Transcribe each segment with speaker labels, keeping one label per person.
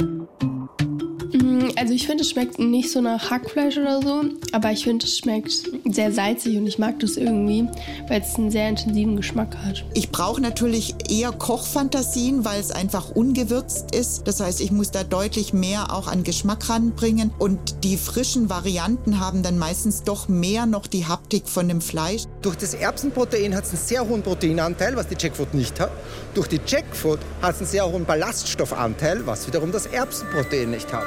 Speaker 1: Thank you. Also ich finde, es schmeckt nicht so nach Hackfleisch oder so, aber ich finde, es schmeckt sehr salzig und ich mag das irgendwie, weil es einen sehr intensiven Geschmack hat.
Speaker 2: Ich brauche natürlich eher Kochfantasien, weil es einfach ungewürzt ist. Das heißt, ich muss da deutlich mehr auch an Geschmack ranbringen und die frischen Varianten haben dann meistens doch mehr noch die Haptik von dem Fleisch.
Speaker 3: Durch das Erbsenprotein hat es einen sehr hohen Proteinanteil, was die Jackfruit nicht hat. Durch die Jackfruit hat es einen sehr hohen Ballaststoffanteil, was wiederum das Erbsenprotein nicht hat.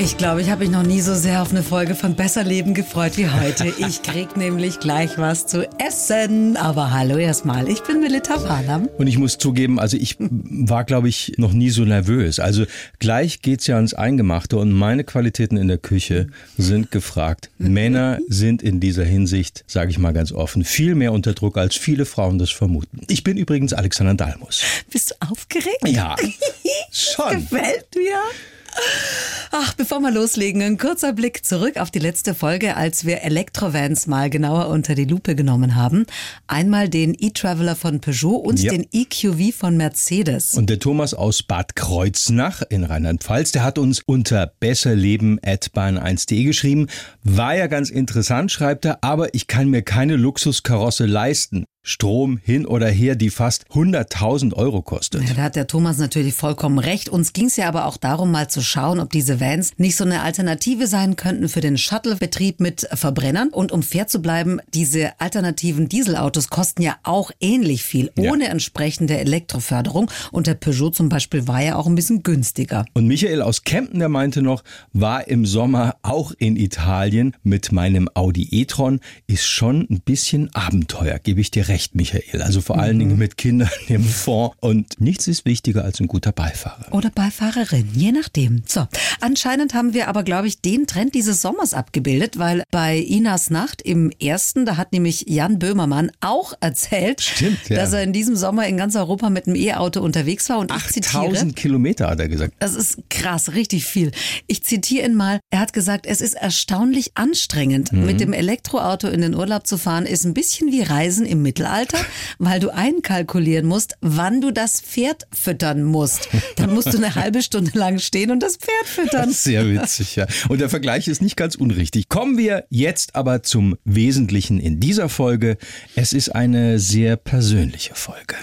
Speaker 4: Ich glaube, ich habe mich noch nie so sehr auf eine Folge von Besser Leben gefreut wie heute. Ich krieg nämlich gleich was zu essen. Aber hallo erstmal, ich bin Melita Walam.
Speaker 5: Und ich muss zugeben, also ich war, glaube ich, noch nie so nervös. Also gleich geht's ja ans Eingemachte und meine Qualitäten in der Küche sind gefragt. Männer sind in dieser Hinsicht, sage ich mal ganz offen, viel mehr unter Druck, als viele Frauen das vermuten. Ich bin übrigens Alexander Dalmus.
Speaker 4: Bist du aufgeregt?
Speaker 5: Ja, schon.
Speaker 4: Gefällt mir. Ach, bevor wir loslegen, ein kurzer Blick zurück auf die letzte Folge, als wir Elektrovans mal genauer unter die Lupe genommen haben. Einmal den E-Traveler von Peugeot und
Speaker 5: Ja.
Speaker 4: den EQV von Mercedes.
Speaker 5: Und der Thomas aus Bad Kreuznach in Rheinland-Pfalz, der hat uns unter besserleben.bahn1.de geschrieben. War ja ganz interessant, schreibt er, aber ich kann mir keine Luxuskarosse leisten. Strom hin oder her, die fast 100.000 Euro kostet.
Speaker 4: Ja, da hat der Thomas natürlich vollkommen recht. Uns ging es ja aber auch darum, mal zu schauen, ob diese Vans nicht so eine Alternative sein könnten für den Shuttle-Betrieb mit Verbrennern. Und um fair zu bleiben, diese alternativen Dieselautos kosten ja auch ähnlich viel,
Speaker 5: Ja.
Speaker 4: ohne entsprechende Elektroförderung. Und der Peugeot zum Beispiel war ja auch ein bisschen günstiger.
Speaker 5: Und Michael aus Kempten, der meinte noch, war im Sommer auch in Italien mit meinem Audi e-tron. Ist schon ein bisschen Abenteuer, gebe ich dir recht, Michael. Also vor allen Dingen mit Kindern im Fond. Und nichts ist wichtiger als ein guter Beifahrer.
Speaker 4: Oder Beifahrerin, je nachdem. So, anscheinend haben wir aber, glaube ich, den Trend dieses Sommers abgebildet, weil bei Inas Nacht im ersten, da hat nämlich Jan Böhmermann auch erzählt,
Speaker 5: Stimmt, ja.
Speaker 4: dass er in diesem Sommer in ganz Europa mit einem E-Auto unterwegs war. Und ich zitiere.
Speaker 5: 8000 Kilometer, hat er gesagt.
Speaker 4: Das ist krass, richtig viel. Ich zitiere ihn mal. Er hat gesagt, es ist erstaunlich anstrengend,
Speaker 5: Mhm.
Speaker 4: mit dem Elektroauto in den Urlaub zu fahren, ist ein bisschen wie Reisen im Mittelalter, weil du einkalkulieren musst, wann du das Pferd füttern musst. Dann musst du eine halbe Stunde lang stehen und das Pferd füttern.
Speaker 5: Sehr witzig, ja. Und der Vergleich ist nicht ganz unrichtig. Kommen wir jetzt aber zum Wesentlichen in dieser Folge. Es ist eine sehr persönliche Folge.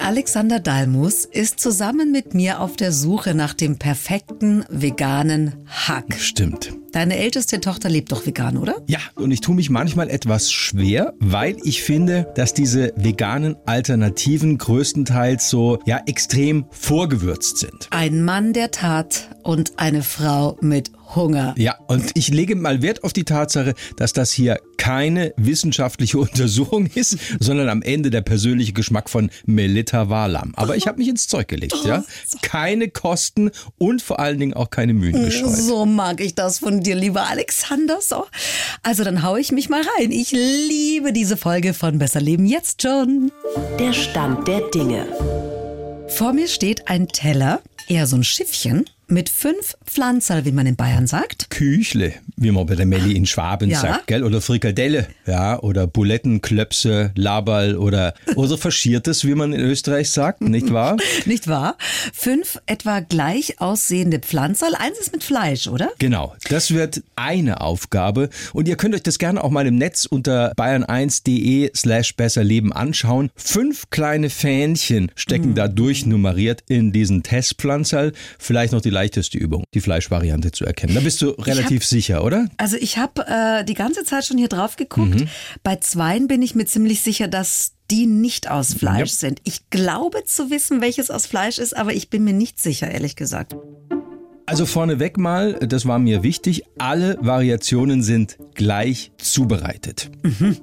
Speaker 4: Alexander Dalmus ist zusammen mit mir auf der Suche nach dem perfekten veganen Hack.
Speaker 5: Stimmt.
Speaker 4: Deine älteste Tochter lebt doch vegan, oder?
Speaker 5: Ja, und ich tue mich manchmal etwas schwer, weil ich finde, dass diese veganen Alternativen größtenteils so ja extrem vorgewürzt sind.
Speaker 4: Ein Mann der Tat und eine Frau mit Hunger.
Speaker 5: Ja, und ich lege mal Wert auf die Tatsache, dass das hier keine wissenschaftliche Untersuchung ist, sondern am Ende der persönliche Geschmack von Melita Walam. Aber ich habe mich ins Zeug gelegt, ja. Keine Kosten und vor allen Dingen auch keine Mühen gescheut.
Speaker 4: So mag ich das von dir, lieber Alexander. So. Also dann hau ich mich mal rein. Ich liebe diese Folge von Besser Leben jetzt schon.
Speaker 6: Der Stand der Dinge.
Speaker 4: Vor mir steht ein Teller, eher so ein Schiffchen, mit fünf Pflanzerl, wie man in Bayern sagt.
Speaker 5: Küchle, wie man bei der Melli in Schwaben
Speaker 4: Ja.
Speaker 5: sagt, gell? Oder Frikadelle, ja, oder Buletten, Klöpse, Laberl oder, oder Faschiertes, wie man in Österreich sagt, nicht wahr?
Speaker 4: Nicht wahr? Fünf etwa gleich aussehende Pflanzerl. Eins ist mit Fleisch, oder?
Speaker 5: Genau, das wird eine Aufgabe und ihr könnt euch das gerne auch mal im Netz unter bayern1.de slash besserleben anschauen. Fünf kleine Fähnchen stecken da durchnummeriert in diesen Testpflanzerl. Vielleicht noch die leichteste Übung, die Fleischvariante zu erkennen. Da bist du relativ sicher, oder?
Speaker 4: Also ich habe äh, die ganze Zeit schon hier drauf geguckt. Bei zweien bin ich mir ziemlich sicher, dass die nicht aus Fleisch
Speaker 5: Ja.
Speaker 4: sind. Ich glaube zu wissen, welches aus Fleisch ist, aber ich bin mir nicht sicher, ehrlich gesagt.
Speaker 5: Also vorneweg mal, das war mir wichtig, alle Variationen sind gleich zubereitet.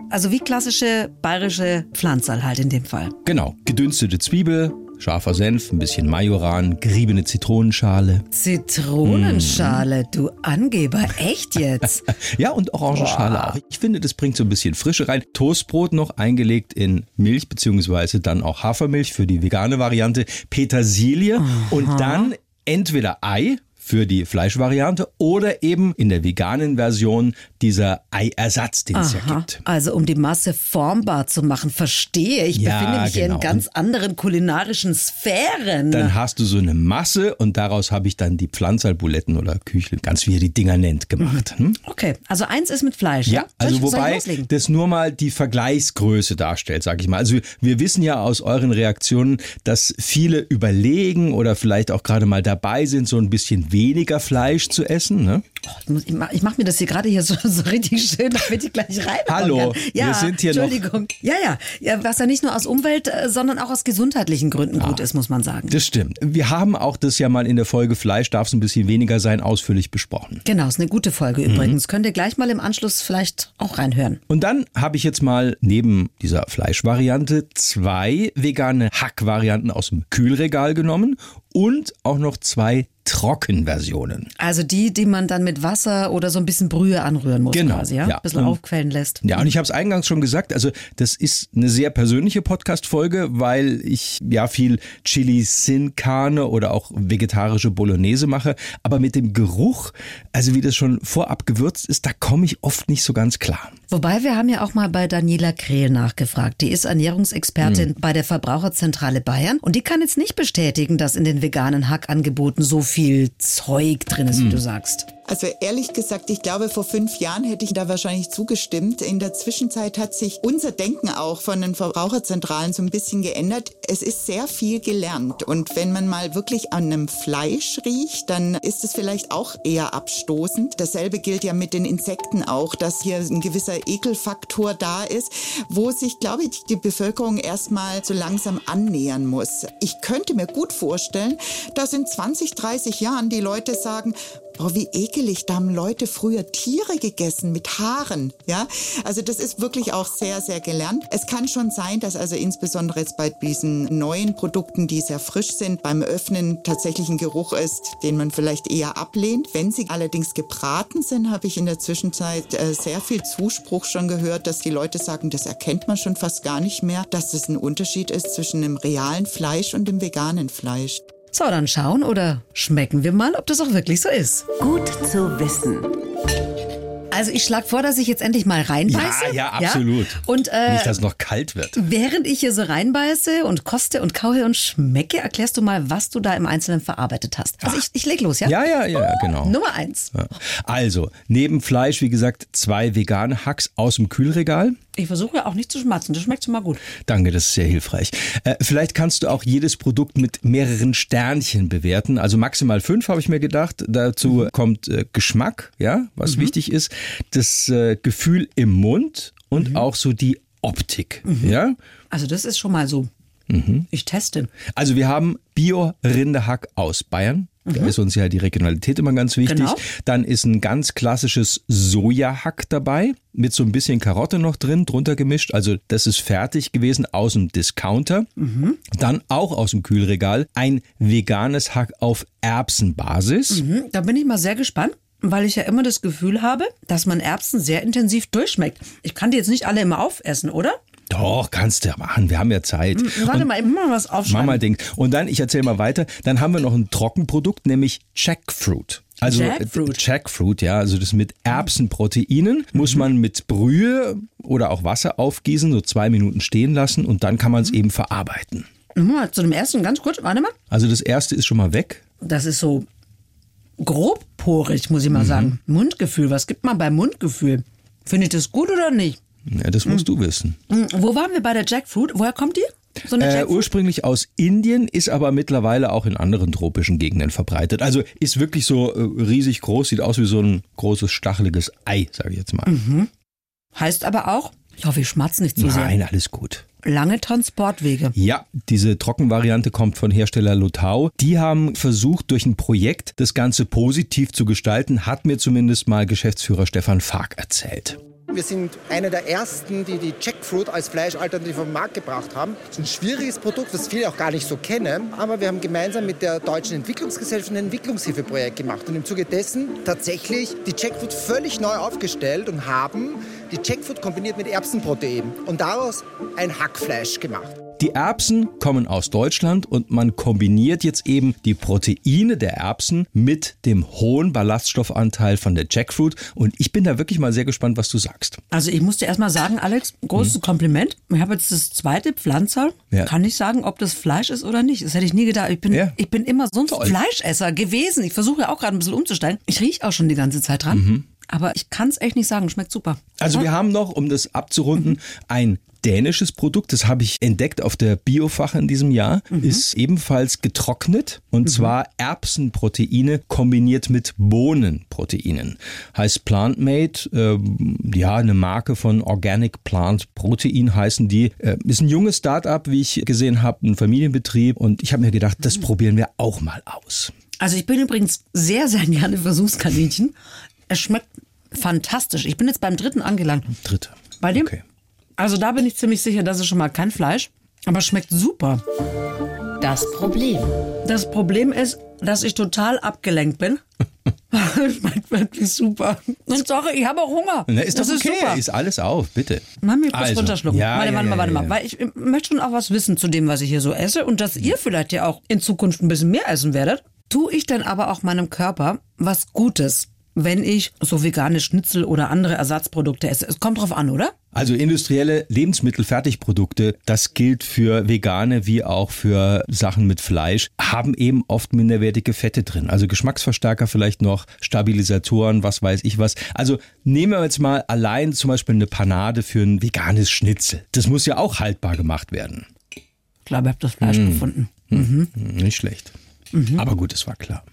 Speaker 4: Also wie klassische bayerische Pflanzerl halt in dem Fall.
Speaker 5: Genau, gedünstete Zwiebel, scharfer Senf, ein bisschen Majoran, geriebene Zitronenschale.
Speaker 4: Zitronenschale, du Angeber, echt jetzt?
Speaker 5: Ja, und Orangenschale auch. Ich finde, das bringt so ein bisschen Frische rein. Toastbrot noch eingelegt in Milch, beziehungsweise dann auch Hafermilch für die vegane Variante, Petersilie und dann entweder Ei, für die Fleischvariante oder eben in der veganen Version dieser Eiersatz, den es ja
Speaker 4: Aha.
Speaker 5: gibt.
Speaker 4: Also um die Masse formbar zu machen, verstehe. Ich
Speaker 5: Ja,
Speaker 4: befinde mich hier in
Speaker 5: genau.
Speaker 4: ganz anderen kulinarischen Sphären.
Speaker 5: Dann hast du so eine Masse und daraus habe ich dann die Pflanzerbuletten oder Küchle, ganz wie ihr die Dinger nennt, gemacht. Hm?
Speaker 4: okay, also eins ist mit Fleisch.
Speaker 5: Ja,
Speaker 4: Soll
Speaker 5: also wobei das nur mal die Vergleichsgröße darstellt, sag ich mal. Also wir wissen ja aus euren Reaktionen, dass viele überlegen oder vielleicht auch gerade mal dabei sind, so ein bisschen weniger Fleisch zu essen. Ne?
Speaker 4: Ich, muss, ich, mach, mir das hier gerade hier so, so richtig schön, damit ich gleich rein.
Speaker 5: Hallo,
Speaker 4: ja,
Speaker 5: wir sind hier noch-
Speaker 4: Entschuldigung. Ja, ja, ja, was ja nicht nur aus Umwelt, äh, sondern auch aus gesundheitlichen Gründen gut ist, muss man sagen.
Speaker 5: Das stimmt. Wir haben auch das ja mal in der Folge Fleisch darf es ein bisschen weniger sein, ausführlich besprochen.
Speaker 4: Genau, ist eine gute Folge
Speaker 5: Mhm.
Speaker 4: übrigens. Könnt ihr gleich mal im Anschluss vielleicht auch reinhören.
Speaker 5: Und dann habe ich jetzt mal neben dieser Fleischvariante zwei vegane Hackvarianten aus dem Kühlregal genommen und auch noch zwei Trockenversionen.
Speaker 4: Also die, die man dann mit Wasser oder so ein bisschen Brühe anrühren muss
Speaker 5: Genau,
Speaker 4: quasi, ja?
Speaker 5: ja.
Speaker 4: Ein bisschen
Speaker 5: Und-
Speaker 4: aufquellen lässt.
Speaker 5: Ja, und ich habe es eingangs schon gesagt, also das ist eine sehr persönliche Podcast-Folge, weil ich ja viel Chili Sin Carne oder auch vegetarische Bolognese mache, aber mit dem Geruch, also wie das schon vorab gewürzt ist, da komme ich oft nicht so ganz klar.
Speaker 4: Wobei wir haben ja auch mal bei Daniela Krehl nachgefragt. Die ist Ernährungsexpertin bei der Verbraucherzentrale Bayern und die kann jetzt nicht bestätigen, dass in den veganen Hackangeboten so viel Zeug drin ist, wie du sagst.
Speaker 2: Also ehrlich gesagt, ich glaube, vor fünf Jahren hätte ich da wahrscheinlich zugestimmt. In der Zwischenzeit hat sich unser Denken auch von den Verbraucherzentralen so ein bisschen geändert. Es ist sehr viel gelernt. Und wenn man mal wirklich an einem Fleisch riecht, dann ist es vielleicht auch eher abstoßend. Dasselbe gilt ja mit den Insekten auch, dass hier ein gewisser Ekelfaktor da ist, wo sich, glaube ich, die Bevölkerung erstmal so langsam annähern muss. Ich könnte mir gut vorstellen, dass in 20, 30 Jahren die Leute sagen, Boah, wie ekelig, da haben Leute früher Tiere gegessen mit Haaren, ja? Also das ist wirklich auch sehr, sehr gelernt. Es kann schon sein, dass also insbesondere jetzt bei diesen neuen Produkten, die sehr frisch sind, beim Öffnen tatsächlich ein Geruch ist, den man vielleicht eher ablehnt. Wenn sie allerdings gebraten sind, habe ich in der Zwischenzeit äh, sehr viel Zuspruch schon gehört, dass die Leute sagen, das erkennt man schon fast gar nicht mehr, dass das ein Unterschied ist zwischen dem realen Fleisch und dem veganen Fleisch.
Speaker 4: So, dann schauen oder schmecken wir mal, ob das auch wirklich so ist.
Speaker 6: Gut zu wissen.
Speaker 4: Also ich schlage vor, dass ich jetzt endlich mal reinbeiße.
Speaker 5: Ja, ja, absolut.
Speaker 4: Und äh,
Speaker 5: Nicht, dass es noch kalt wird.
Speaker 4: während ich hier so reinbeiße und koste und kaue und schmecke, erklärst du mal, was du da im Einzelnen verarbeitet hast. Also ich, ich leg los, ja?
Speaker 5: Ja, ja, ja, genau.
Speaker 4: Nummer eins.
Speaker 5: Ja. Also, neben Fleisch, wie gesagt, zwei vegane Hacks aus dem Kühlregal.
Speaker 4: Ich versuche ja auch nicht zu schmatzen, das schmeckt schon mal gut.
Speaker 5: Danke, das ist sehr hilfreich. Äh, vielleicht kannst du auch jedes Produkt mit mehreren Sternchen bewerten. Also maximal fünf, habe ich mir gedacht. Dazu kommt äh, Geschmack, ja, was wichtig ist. Das äh, Gefühl im Mund und auch so die Optik, ja.
Speaker 4: Also das ist schon mal so. Ich teste.
Speaker 5: Also wir haben Bio-Rinderhack aus Bayern. Da ist uns ja die Regionalität immer ganz wichtig.
Speaker 4: Genau.
Speaker 5: Dann ist ein ganz klassisches Sojahack dabei, mit so ein bisschen Karotte noch drin, drunter gemischt. Also das ist fertig gewesen aus dem Discounter. Dann auch aus dem Kühlregal ein veganes Hack auf Erbsenbasis.
Speaker 4: Hm, Da bin ich mal sehr gespannt, weil ich ja immer das Gefühl habe, dass man Erbsen sehr intensiv durchschmeckt. Ich kann die jetzt nicht alle immer aufessen, oder?
Speaker 5: Doch, kannst du ja machen. Wir haben ja Zeit.
Speaker 4: Warte mal, ich muss mal was
Speaker 5: Mach
Speaker 4: aufschreiben.
Speaker 5: mal Ding. Und dann, ich erzähle mal weiter, dann haben wir noch ein Trockenprodukt, nämlich Jackfruit. Also
Speaker 4: Jackfruit.
Speaker 5: Jackfruit, ja, also das mit Erbsenproteinen muss man mit Brühe oder auch Wasser aufgießen, so zwei Minuten stehen lassen und dann kann man es eben verarbeiten.
Speaker 4: Mal Zu dem ersten ganz kurz, warte mal.
Speaker 5: Also das erste ist schon mal weg.
Speaker 4: Das ist so grobporig, muss ich mal
Speaker 5: Mhm.
Speaker 4: sagen. Mundgefühl, was gibt man beim Mundgefühl? Finde ich das gut oder nicht?
Speaker 5: Ja, das musst du wissen.
Speaker 4: Hm, Wo waren wir bei der Jackfruit? Woher kommt die? So
Speaker 5: Äh, ursprünglich aus Indien, ist aber mittlerweile auch in anderen tropischen Gegenden verbreitet. Also ist wirklich so äh, riesig groß, sieht aus wie so ein großes stacheliges Ei, sage ich jetzt mal.
Speaker 4: Heißt aber auch, ich hoffe, ich schmatze nicht zu
Speaker 5: Nein,
Speaker 4: sehr.
Speaker 5: alles gut.
Speaker 4: Lange Transportwege.
Speaker 5: Ja, diese Trockenvariante kommt von Hersteller Lotau. Die haben versucht, durch ein Projekt das Ganze positiv zu gestalten, hat mir zumindest mal Geschäftsführer Stefan Fark erzählt.
Speaker 3: Wir sind einer der ersten, die die Jackfruit als Fleischalternative auf den Markt gebracht haben. Das ist ein schwieriges Produkt, das viele auch gar nicht so kennen. Aber wir haben gemeinsam mit der Deutschen Entwicklungsgesellschaft ein Entwicklungshilfeprojekt gemacht. Und im Zuge dessen tatsächlich die Jackfruit völlig neu aufgestellt und haben die Jackfruit kombiniert mit Erbsenprotein und daraus ein Hackfleisch gemacht.
Speaker 5: Die Erbsen kommen aus Deutschland und man kombiniert jetzt eben die Proteine der Erbsen mit dem hohen Ballaststoffanteil von der Jackfruit. Und ich bin da wirklich mal sehr gespannt, was du sagst.
Speaker 4: Also ich muss dir erstmal sagen, Alex, großes hm. Kompliment. Ich habe jetzt das zweite Pflanzer. Ja. Kann ich sagen, ob das Fleisch ist oder nicht. Das hätte ich nie gedacht. Ich bin, ja. ich bin immer so ein Toll. Fleischesser gewesen. Ich versuche ja auch gerade ein bisschen umzusteigen. Ich rieche auch schon die ganze Zeit dran. Mhm. Aber ich kann es echt nicht sagen. Schmeckt super.
Speaker 5: Also wir haben noch, um das abzurunden, mhm. ein dänisches Produkt, das habe ich entdeckt auf der Biofache in diesem Jahr, mhm. ist ebenfalls getrocknet und mhm. zwar Erbsenproteine kombiniert mit Bohnenproteinen. Heißt Plantmade, äh, ja, eine Marke von Organic Plant Protein heißen die. Äh, ist ein junges Startup, wie ich gesehen habe, ein Familienbetrieb und ich habe mir gedacht, das mhm. probieren wir auch mal aus.
Speaker 4: Also ich bin übrigens sehr, sehr gerne Versuchskaninchen. Es schmeckt fantastisch. Ich bin jetzt beim dritten angelangt.
Speaker 5: Dritte.
Speaker 4: Bei dem? Okay. Also da bin ich ziemlich sicher, das ist schon mal kein Fleisch, aber schmeckt super.
Speaker 6: Das Problem.
Speaker 4: Das Problem ist, dass ich total abgelenkt bin. schmeckt wirklich super. Und sorry, ich habe auch Hunger.
Speaker 5: Na, ist das, das okay, ist, super. ist alles auf, bitte.
Speaker 4: Mach mir kurz also, runterschlucken. Ja, warte, ja, warte mal, warte ja, mal. Weil ich möchte schon auch was wissen zu dem, was ich hier so esse und dass ihr vielleicht ja auch in Zukunft ein bisschen mehr essen werdet. Tue ich denn aber auch meinem Körper was Gutes? Wenn ich so vegane Schnitzel oder andere Ersatzprodukte esse. Es kommt drauf an, oder?
Speaker 5: Also industrielle Lebensmittel, Fertigprodukte, das gilt für vegane wie auch für Sachen mit Fleisch, haben eben oft minderwertige Fette drin. Also Geschmacksverstärker vielleicht noch, Stabilisatoren, was weiß ich was. Also nehmen wir jetzt mal allein zum Beispiel eine Panade für ein veganes Schnitzel. Das muss ja auch haltbar gemacht werden.
Speaker 4: Ich glaube, ich habe das Fleisch mmh. gefunden.
Speaker 5: Mhm. Nicht schlecht. Mhm. Aber gut, es war klar.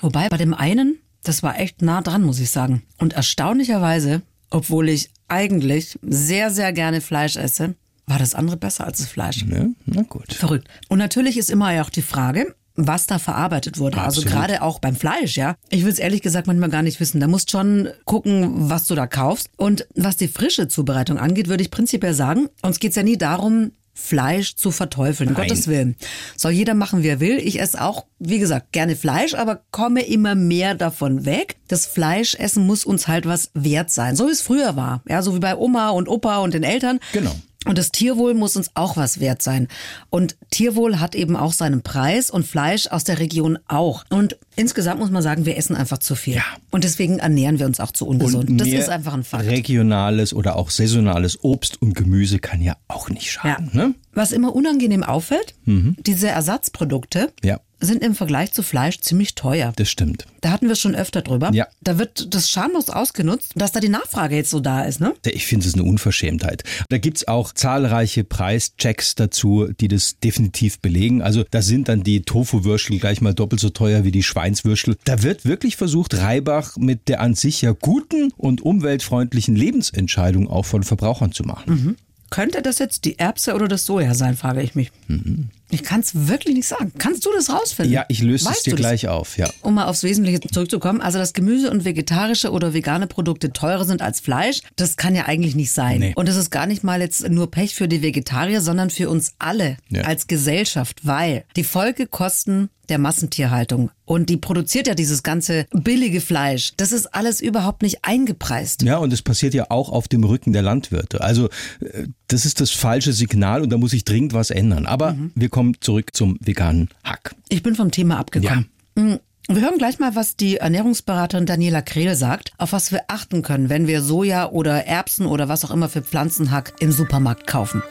Speaker 4: Wobei bei dem einen das war echt nah dran, muss ich sagen. Und erstaunlicherweise, obwohl ich eigentlich sehr, sehr gerne Fleisch esse, war das andere besser als das Fleisch.
Speaker 5: Ja, na gut.
Speaker 4: Verrückt. Und natürlich ist immer ja auch die Frage, was da verarbeitet wurde. Also Absolut. Also gerade auch beim Fleisch, ja. Ich will es ehrlich gesagt manchmal gar nicht wissen. Da musst schon gucken, was du da kaufst. Und was die frische Zubereitung angeht, würde ich prinzipiell sagen, uns geht es ja nie darum, Fleisch zu verteufeln. Um Gottes Willen. Soll jeder machen, wie er will. Ich esse auch, wie gesagt, gerne Fleisch, aber komme immer mehr davon weg. Das Fleischessen muss uns halt was wert sein. So wie es früher war. Ja, so wie bei Oma und Opa und den Eltern.
Speaker 5: Genau.
Speaker 4: Und das Tierwohl muss uns auch was wert sein. Und Tierwohl hat eben auch seinen Preis und Fleisch aus der Region auch. Und insgesamt muss man sagen, wir essen einfach zu viel. Ja. Und deswegen ernähren wir uns auch zu ungesund. Und das ist einfach ein Fakt.
Speaker 5: Regionales oder auch saisonales Obst und Gemüse kann ja auch nicht schaden. Ja. Ne?
Speaker 4: Was immer unangenehm auffällt, mhm. diese Ersatzprodukte. Ja sind im Vergleich zu Fleisch ziemlich teuer.
Speaker 5: Das stimmt.
Speaker 4: Da hatten wir schon öfter drüber.
Speaker 5: Ja.
Speaker 4: Da wird das schamlos ausgenutzt, dass da die Nachfrage jetzt so da ist, ne?
Speaker 5: Ich finde es eine Unverschämtheit. Da gibt es auch zahlreiche Preischecks dazu, die das definitiv belegen. Also da sind dann die Tofu-Würstel gleich mal doppelt so teuer wie die Schweinswürstel. Da wird wirklich versucht, Reibach mit der an sich ja guten und umweltfreundlichen Lebensentscheidung auch von Verbrauchern zu machen.
Speaker 4: Mhm. Könnte das jetzt die Erbse oder das Soja sein, frage ich mich. Mhm. Ich kann es wirklich nicht sagen. Kannst du das rausfinden?
Speaker 5: Ja, ich löse es dir gleich auf, ja.
Speaker 4: Um mal aufs Wesentliche zurückzukommen, also dass Gemüse und vegetarische oder vegane Produkte teurer sind als Fleisch, das kann ja eigentlich nicht sein. Nee. Und das ist gar nicht mal jetzt nur Pech für die Vegetarier, sondern für uns alle ja. als Gesellschaft, weil die Folgekosten der Massentierhaltung und die produziert ja dieses ganze billige Fleisch. Das ist alles überhaupt nicht eingepreist.
Speaker 5: Ja, und es passiert ja auch auf dem Rücken der Landwirte. Also äh, das ist das falsche Signal und da muss sich dringend was ändern. Aber mhm. wir kommen zurück zum veganen Hack.
Speaker 4: Ich bin vom Thema abgekommen. Ja. Mm, wir hören gleich mal, was die Ernährungsberaterin Daniela Krehl sagt, auf was wir achten können, wenn wir Soja oder Erbsen oder was auch immer für Pflanzenhack im Supermarkt kaufen.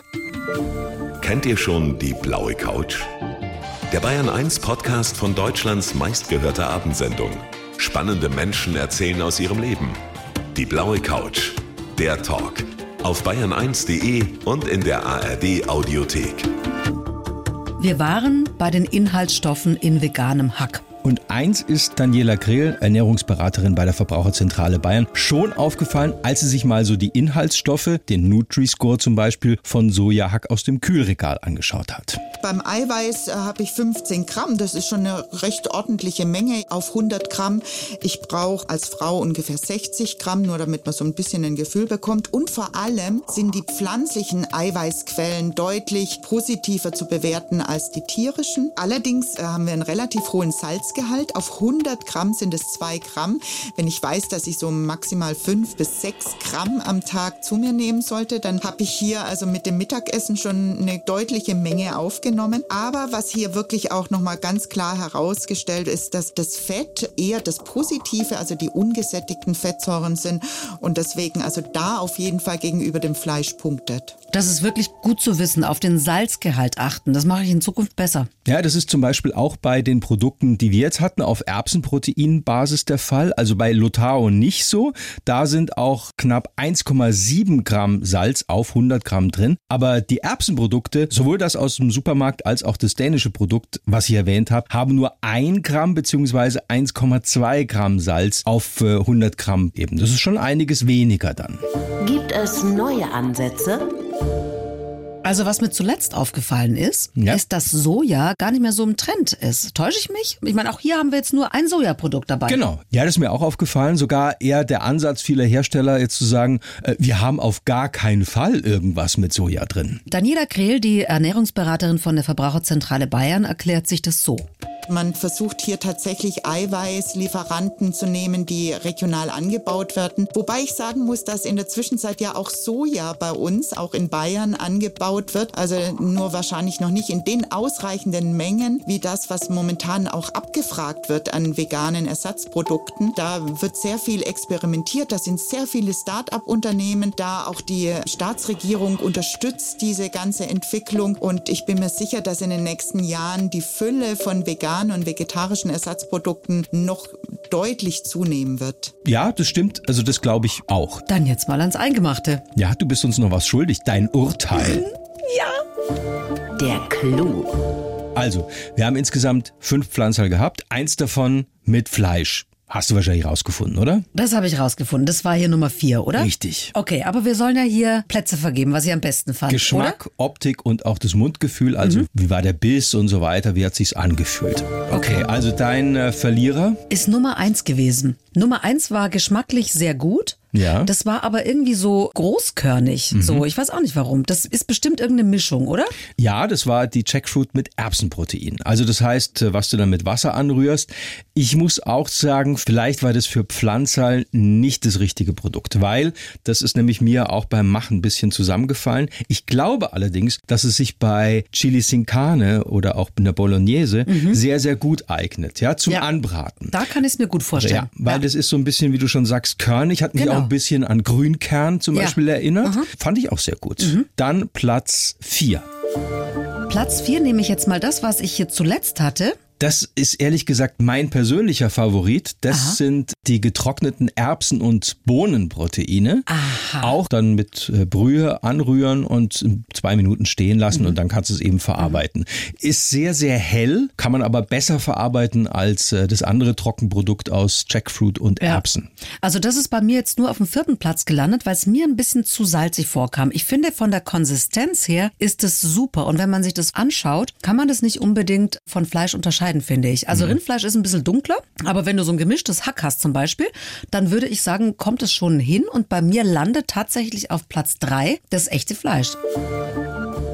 Speaker 7: Kennt ihr schon die blaue Couch? Der Bayern 1 Podcast von Deutschlands meistgehörter Abendsendung. Spannende Menschen erzählen aus ihrem Leben. Die blaue Couch. Der Talk. Auf bayern1.de und in der ARD Audiothek.
Speaker 4: Wir waren bei den Inhaltsstoffen in veganem Hack.
Speaker 5: Und eins ist Daniela Grill, Ernährungsberaterin bei der Verbraucherzentrale Bayern, schon aufgefallen, als sie sich mal so die Inhaltsstoffe, den Nutri-Score zum Beispiel, von Sojahack aus dem Kühlregal angeschaut hat.
Speaker 2: Beim Eiweiß äh, habe ich 15 Gramm. Das ist schon eine recht ordentliche Menge auf 100 Gramm. Ich brauche als Frau ungefähr 60 Gramm, nur damit man so ein bisschen ein Gefühl bekommt. Und vor allem sind die pflanzlichen Eiweißquellen deutlich positiver zu bewerten als die tierischen. Allerdings äh, haben wir einen relativ hohen Salz Salzgehalt. Auf 100 Gramm sind es 2 Gramm. Wenn ich weiß, dass ich so maximal 5 bis 6 Gramm am Tag zu mir nehmen sollte, dann habe ich hier also mit dem Mittagessen schon eine deutliche Menge aufgenommen. Aber was hier wirklich auch nochmal ganz klar herausgestellt ist, dass das Fett eher das Positive, also die ungesättigten Fettsäuren sind und deswegen also da auf jeden Fall gegenüber dem Fleisch punktet.
Speaker 4: Das ist wirklich gut zu wissen, auf den Salzgehalt achten. Das mache ich in Zukunft besser.
Speaker 5: Ja, das ist zum Beispiel auch bei den Produkten, die wir jetzt hatten, auf Erbsenproteinbasis der Fall. Also bei Lotao nicht so. Da sind auch knapp 1,7 Gramm Salz auf 100 Gramm drin. Aber die Erbsenprodukte, sowohl das aus dem Supermarkt als auch das dänische Produkt, was ich erwähnt habe, haben nur 1 Gramm bzw. 1,2 Gramm Salz auf 100 Gramm eben. Das ist schon einiges weniger dann.
Speaker 6: Gibt es neue Ansätze?
Speaker 4: Also was mir zuletzt aufgefallen ist,
Speaker 5: Ja.
Speaker 4: ist, dass Soja gar nicht mehr so im Trend ist. Täusche ich mich? Ich meine, auch hier haben wir jetzt nur ein Sojaprodukt dabei.
Speaker 5: Genau. Ja, das ist mir auch aufgefallen. Sogar eher der Ansatz vieler Hersteller jetzt zu sagen, äh, wir haben auf gar keinen Fall irgendwas mit Soja drin.
Speaker 4: Daniela Krehl, die Ernährungsberaterin von der Verbraucherzentrale Bayern, erklärt sich das so.
Speaker 2: Man versucht hier tatsächlich Eiweißlieferanten zu nehmen, die regional angebaut werden. Wobei ich sagen muss, dass in der Zwischenzeit ja auch Soja bei uns, auch in Bayern, angebaut wird. Also nur wahrscheinlich noch nicht in den ausreichenden Mengen wie das, was momentan auch abgefragt wird an veganen Ersatzprodukten. Da wird sehr viel experimentiert. Da sind sehr viele Start-up-Unternehmen da. Auch die Staatsregierung unterstützt diese ganze Entwicklung. Und ich bin mir sicher, dass in den nächsten Jahren die Fülle von veganen und vegetarischen Ersatzprodukten noch deutlich zunehmen wird.
Speaker 5: Ja, das stimmt. Also das glaube ich auch.
Speaker 4: Dann jetzt mal ans Eingemachte.
Speaker 5: Ja, du bist uns noch was schuldig. Dein Urteil.
Speaker 6: Der Clou.
Speaker 5: Also, wir haben insgesamt fünf Pflanzerl gehabt. Eins davon mit Fleisch. Hast du wahrscheinlich rausgefunden, oder?
Speaker 4: Das habe ich rausgefunden. Das war hier Nummer vier, oder?
Speaker 5: Richtig.
Speaker 4: Okay, aber wir sollen ja hier Plätze vergeben, was ich am besten fand.
Speaker 5: Geschmack, Optik und auch das Mundgefühl. Also, wie war der Biss und so weiter? Wie hat sich's angefühlt? Okay, also dein äh, Verlierer.
Speaker 4: Oder? Ist Nummer eins gewesen. Nummer eins war geschmacklich sehr gut.
Speaker 5: Ja.
Speaker 4: Das war aber irgendwie so großkörnig. So, ich weiß auch nicht warum. Das ist bestimmt irgendeine Mischung, oder?
Speaker 5: Ja, das war die Jackfruit mit Erbsenprotein. Also das heißt, äh, was du dann mit Wasser anrührst. Ich muss auch sagen, vielleicht war das für Pflanzerl nicht das richtige Produkt, weil das ist nämlich mir auch beim Machen ein bisschen zusammengefallen. Ich glaube allerdings, dass es sich bei Chili Sin Carne oder auch in der Bolognese sehr, sehr gut eignet, ja, zum
Speaker 4: Ja.
Speaker 5: Anbraten.
Speaker 4: Da kann ich es mir gut vorstellen.
Speaker 5: Ja, weil das ist so ein bisschen, wie du schon sagst, körnig, hat mich
Speaker 4: Genau.
Speaker 5: auch ein bisschen an Grünkern zum
Speaker 4: Ja. Mhm.
Speaker 5: Beispiel erinnert. Fand ich auch sehr gut. Dann Platz vier.
Speaker 4: Platz vier nehme ich jetzt mal das, was ich hier zuletzt hatte.
Speaker 5: Das ist ehrlich gesagt mein persönlicher Favorit. Das sind die getrockneten Erbsen- und Bohnenproteine. Auch dann mit äh, Brühe anrühren und zwei Minuten stehen lassen und dann kannst du es eben verarbeiten. Ist sehr, sehr hell, kann man aber besser verarbeiten als äh, das andere Trockenprodukt aus Jackfruit und
Speaker 4: Ja.
Speaker 5: Erbsen.
Speaker 4: Also das ist bei mir jetzt nur auf dem vierten Platz gelandet, weil es mir ein bisschen zu salzig vorkam. Ich finde, von der Konsistenz her ist es super. Und wenn man sich das anschaut, kann man das nicht unbedingt von Fleisch unterscheiden, finde ich. Also Rindfleisch ist ein bisschen dunkler, aber wenn du so ein gemischtes Hack hast zum Beispiel, dann würde ich sagen, kommt es schon hin. Und bei mir landet tatsächlich auf Platz drei das echte Fleisch.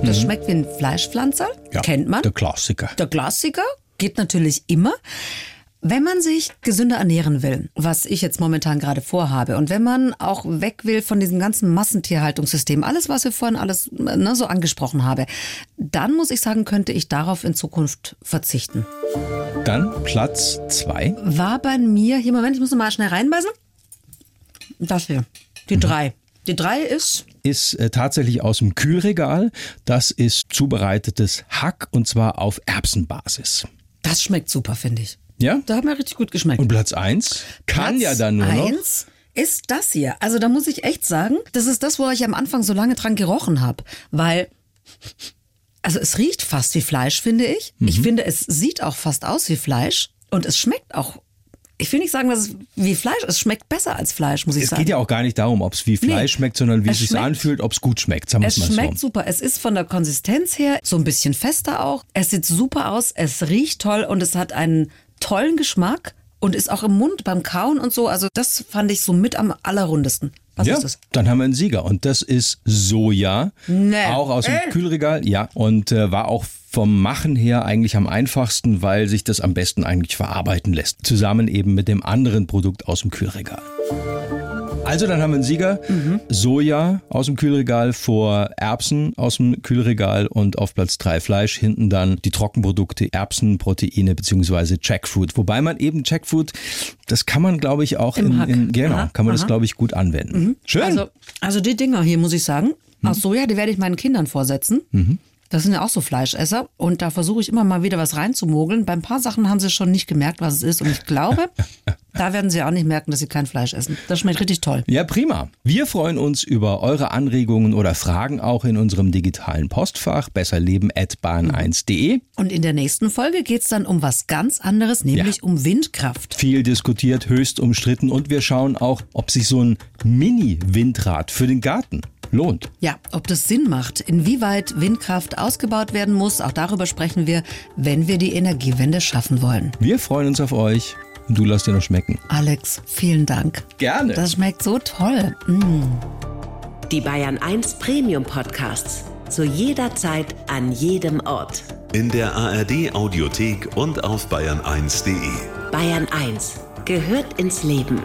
Speaker 4: Das schmeckt wie ein Fleischpflanzer, kennt man.
Speaker 5: Der Klassiker.
Speaker 4: Der Klassiker geht natürlich immer. Wenn man sich gesünder ernähren will, was ich jetzt momentan gerade vorhabe, und wenn man auch weg will von diesem ganzen Massentierhaltungssystem, alles, was wir vorhin alles ne, so angesprochen habe, dann muss ich sagen, könnte ich darauf in Zukunft verzichten.
Speaker 5: Dann Platz zwei.
Speaker 4: War bei mir, hier Moment, ich muss mal schnell reinbeißen. Das hier, die drei. Die drei ist
Speaker 5: ist äh, tatsächlich aus dem Kühlregal. Das ist zubereitetes Hack und zwar auf Erbsenbasis.
Speaker 4: Das schmeckt super, finde ich.
Speaker 5: Ja?
Speaker 4: Da hat mir richtig gut geschmeckt.
Speaker 5: Und Platz eins kann
Speaker 4: Platz
Speaker 5: ja dann nur noch.
Speaker 4: eins ist das hier. Also da muss ich echt sagen, das ist das, wo ich am Anfang so lange dran gerochen habe, weil also es riecht fast wie Fleisch, finde ich.
Speaker 5: Mhm.
Speaker 4: Ich finde, es sieht auch fast aus wie Fleisch und es schmeckt auch. Ich will nicht sagen, dass es wie Fleisch, es schmeckt besser als Fleisch, muss ich
Speaker 5: Es
Speaker 4: sagen.
Speaker 5: geht ja auch gar nicht darum, ob es wie Fleisch
Speaker 4: Nee.
Speaker 5: schmeckt, sondern wie
Speaker 4: Es
Speaker 5: es sich anfühlt, ob es gut schmeckt. Sagen
Speaker 4: Es
Speaker 5: es
Speaker 4: schmeckt
Speaker 5: so.
Speaker 4: super. Es ist von der Konsistenz her so ein bisschen fester auch. Es sieht super aus. Es riecht toll und es hat einen tollen Geschmack und ist auch im Mund beim Kauen und so. Also das fand ich so mit am allerrundesten. Was
Speaker 5: ja,
Speaker 4: ist das?
Speaker 5: dann haben wir einen Sieger und das ist Soja,
Speaker 4: Nee.
Speaker 5: auch aus dem
Speaker 4: Äh.
Speaker 5: Kühlregal, ja, und äh, war auch vom Machen her eigentlich am einfachsten, weil sich das am besten eigentlich verarbeiten lässt. Zusammen eben mit dem anderen Produkt aus dem Kühlregal. Also dann haben wir einen Sieger. Mhm. Soja aus dem Kühlregal vor Erbsen aus dem Kühlregal und auf Platz drei Fleisch. Hinten dann die Trockenprodukte Erbsenproteine beziehungsweise Jackfruit. Wobei man eben Jackfruit, das kann man glaube ich auch
Speaker 4: Im
Speaker 5: in, in genau,
Speaker 4: Aha,
Speaker 5: kann man das
Speaker 4: aha.
Speaker 5: glaube ich gut anwenden. Schön.
Speaker 4: Also, also die Dinger hier, muss ich sagen,
Speaker 5: Hm.
Speaker 4: aus Soja, die werde ich meinen Kindern vorsetzen.
Speaker 5: Mhm.
Speaker 4: Das sind ja auch so Fleischesser und da versuche ich immer mal wieder was reinzumogeln. Bei ein paar Sachen haben sie schon nicht gemerkt, was es ist und ich glaube, da werden sie auch nicht merken, dass sie kein Fleisch essen. Das schmeckt richtig toll.
Speaker 5: Ja, prima. Wir freuen uns über eure Anregungen oder Fragen auch in unserem digitalen Postfach besserleben@bahn1.de.
Speaker 4: Und in der nächsten Folge geht es dann um was ganz anderes, nämlich
Speaker 5: Ja.
Speaker 4: um Windkraft.
Speaker 5: Viel diskutiert, höchst umstritten und wir schauen auch, ob sich so ein Mini-Windrad für den Garten lohnt.
Speaker 4: Ja, ob das Sinn macht, inwieweit Windkraft ausgebaut werden muss, auch darüber sprechen wir, wenn wir die Energiewende schaffen wollen.
Speaker 5: Wir freuen uns auf euch und du lass dir noch schmecken.
Speaker 4: Alex, vielen Dank.
Speaker 5: Gerne.
Speaker 4: Das schmeckt so toll. Mm.
Speaker 6: Die Bayern 1 Premium Podcasts. Zu jeder Zeit, an jedem Ort.
Speaker 7: In der ARD Audiothek und auf bayern1.de.
Speaker 6: Bayern 1 gehört ins Leben.